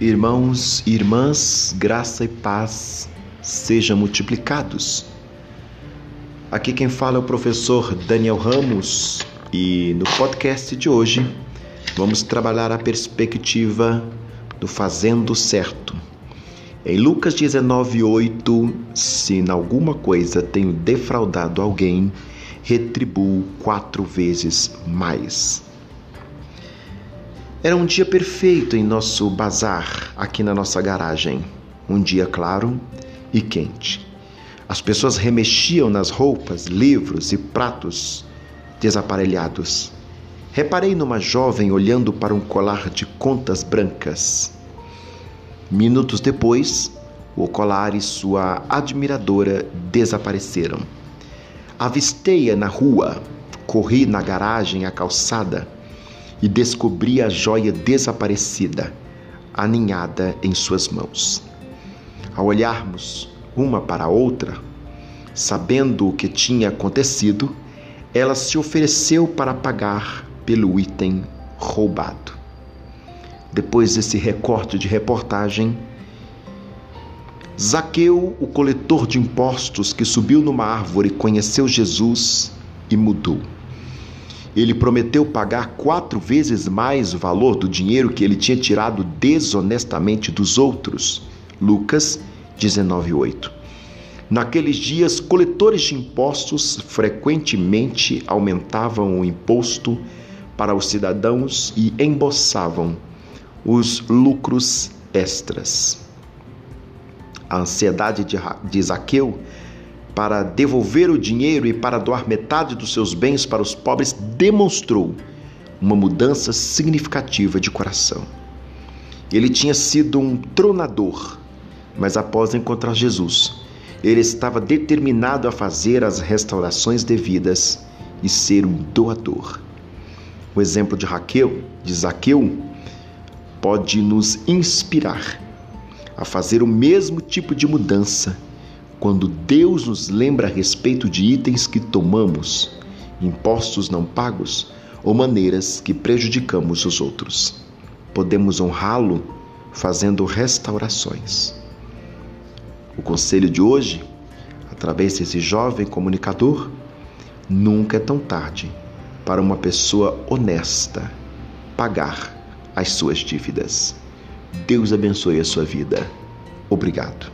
Irmãos e irmãs, graça e paz sejam multiplicados. Aqui quem fala é o professor Daniel Ramos e no podcast de hoje vamos trabalhar a perspectiva do fazendo certo. Em Lucas 19:8, se em alguma coisa tenho defraudado alguém, retribuo quatro vezes mais. Era um dia perfeito em nosso bazar, aqui na nossa garagem. Um dia claro e quente. As pessoas remexiam nas roupas, livros e pratos desaparelhados. Reparei numa jovem olhando para um colar de contas brancas. Minutos depois, o colar e sua admiradora desapareceram. Avistei-a na rua, corri na garagem à calçada e descobri a joia desaparecida, aninhada em suas mãos. Ao olharmos uma para a outra, sabendo o que tinha acontecido, ela se ofereceu para pagar pelo item roubado. Depois desse recorte de reportagem, Zaqueu, o coletor de impostos que subiu numa árvore, conheceu Jesus e mudou. Ele prometeu pagar quatro vezes mais o valor do dinheiro que ele tinha tirado desonestamente dos outros. Lucas 19:8. Naqueles dias, coletores de impostos frequentemente aumentavam o imposto para os cidadãos e embolsavam os lucros extras. A ansiedade de Zaqueu para devolver o dinheiro e para doar metade dos seus bens para os pobres demonstrou uma mudança significativa de coração. Ele tinha sido um tronador, mas após encontrar Jesus, ele estava determinado a fazer as restaurações devidas e ser um doador. O exemplo de Raquel, de Zaqueu, pode nos inspirar a fazer o mesmo tipo de mudança quando Deus nos lembra a respeito de itens que tomamos, impostos não pagos ou maneiras que prejudicamos os outros. Podemos honrá-lo fazendo restaurações. O conselho de hoje, através desse jovem comunicador, nunca é tão tarde para uma pessoa honesta pagar as suas dívidas. Deus abençoe a sua vida. Obrigado.